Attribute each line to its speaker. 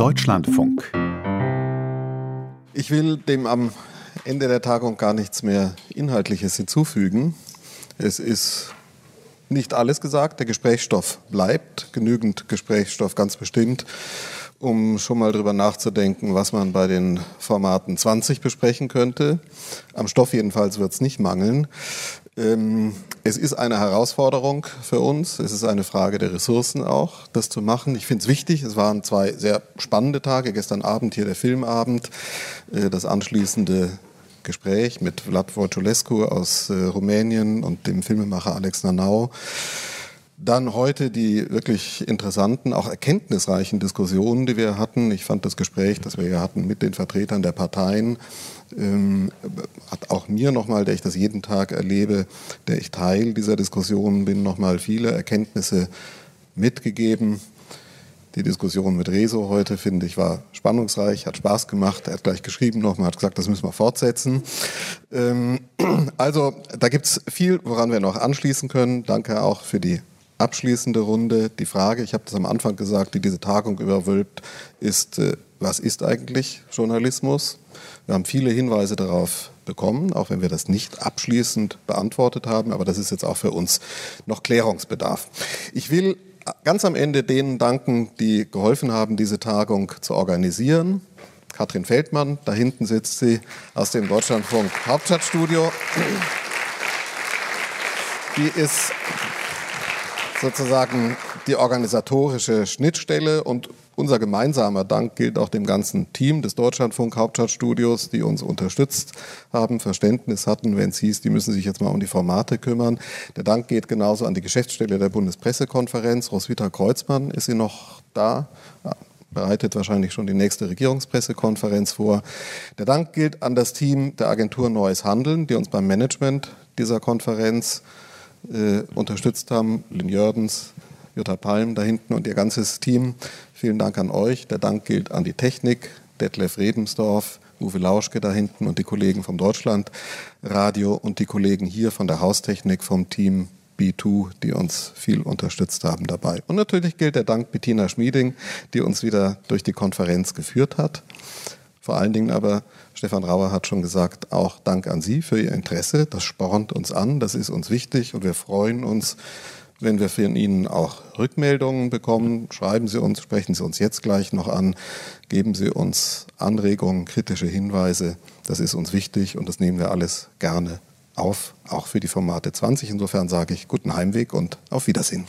Speaker 1: Deutschlandfunk.
Speaker 2: Ich will dem am Ende der Tagung gar nichts mehr Inhaltliches hinzufügen. Es ist nicht alles gesagt. Der Gesprächsstoff bleibt. Genügend Gesprächsstoff ganz bestimmt, um schon mal drüber nachzudenken, was man bei den Formaten 20 besprechen könnte. Am Stoff jedenfalls wird es nicht mangeln. Ähm, es ist eine Herausforderung für uns. Es ist eine Frage der Ressourcen auch, das zu machen. Ich finde es wichtig. Es waren zwei sehr spannende Tage. Gestern Abend hier der Filmabend, äh, das anschließende Gespräch mit Vlad Wojciulescu aus äh, Rumänien und dem Filmemacher Alex Nanau. Dann heute die wirklich interessanten, auch erkenntnisreichen Diskussionen, die wir hatten. Ich fand das Gespräch, das wir hier hatten mit den Vertretern der Parteien, ähm, hat auch mir nochmal, der ich das jeden Tag erlebe, der ich Teil dieser Diskussionen bin, nochmal viele Erkenntnisse mitgegeben. Die Diskussion mit Rezo heute, finde ich, war spannungsreich, hat Spaß gemacht. Er hat gleich geschrieben nochmal, hat gesagt, das müssen wir fortsetzen. Ähm, also da gibt es viel, woran wir noch anschließen können. Danke auch für die abschließende Runde. Die Frage, ich habe das am Anfang gesagt, die diese Tagung überwölbt, ist, äh, was ist eigentlich Journalismus? Wir haben viele Hinweise darauf bekommen, auch wenn wir das nicht abschließend beantwortet haben, aber das ist jetzt auch für uns noch Klärungsbedarf. Ich will ganz am Ende denen danken, die geholfen haben, diese Tagung zu organisieren. Katrin Feldmann, da hinten sitzt sie aus dem Deutschlandfunk Hauptstadtstudio. Die ist sozusagen die organisatorische Schnittstelle und unser gemeinsamer Dank gilt auch dem ganzen Team des Deutschlandfunk Hauptstadtstudios, die uns unterstützt haben, Verständnis hatten, wenn es hieß, die müssen sich jetzt mal um die Formate kümmern. Der Dank geht genauso an die Geschäftsstelle der Bundespressekonferenz. Roswitha Kreuzmann, ist sie noch da? Ja, bereitet wahrscheinlich schon die nächste Regierungspressekonferenz vor. Der Dank gilt an das Team der Agentur Neues Handeln, die uns beim Management dieser Konferenz äh, unterstützt haben. Lynn Jördens, Jutta Palm da hinten und ihr ganzes Team. Vielen Dank an euch. Der Dank gilt an die Technik, Detlef Redemsdorf, Uwe Lauschke da hinten und die Kollegen vom Deutschlandradio und die Kollegen hier von der Haustechnik vom Team B2, die uns viel unterstützt haben dabei. Und natürlich gilt der Dank Bettina Schmieding, die uns wieder durch die Konferenz geführt hat. Vor allen Dingen aber, Stefan Rauer hat schon gesagt, auch Dank an Sie für Ihr Interesse. Das spornt uns an, das ist uns wichtig und wir freuen uns, wenn wir von Ihnen auch Rückmeldungen bekommen. Schreiben Sie uns, sprechen Sie uns jetzt gleich noch an, geben Sie uns Anregungen, kritische Hinweise. Das ist uns wichtig und das nehmen wir alles gerne auf, auch für die Formate 20. Insofern sage ich guten Heimweg und auf Wiedersehen.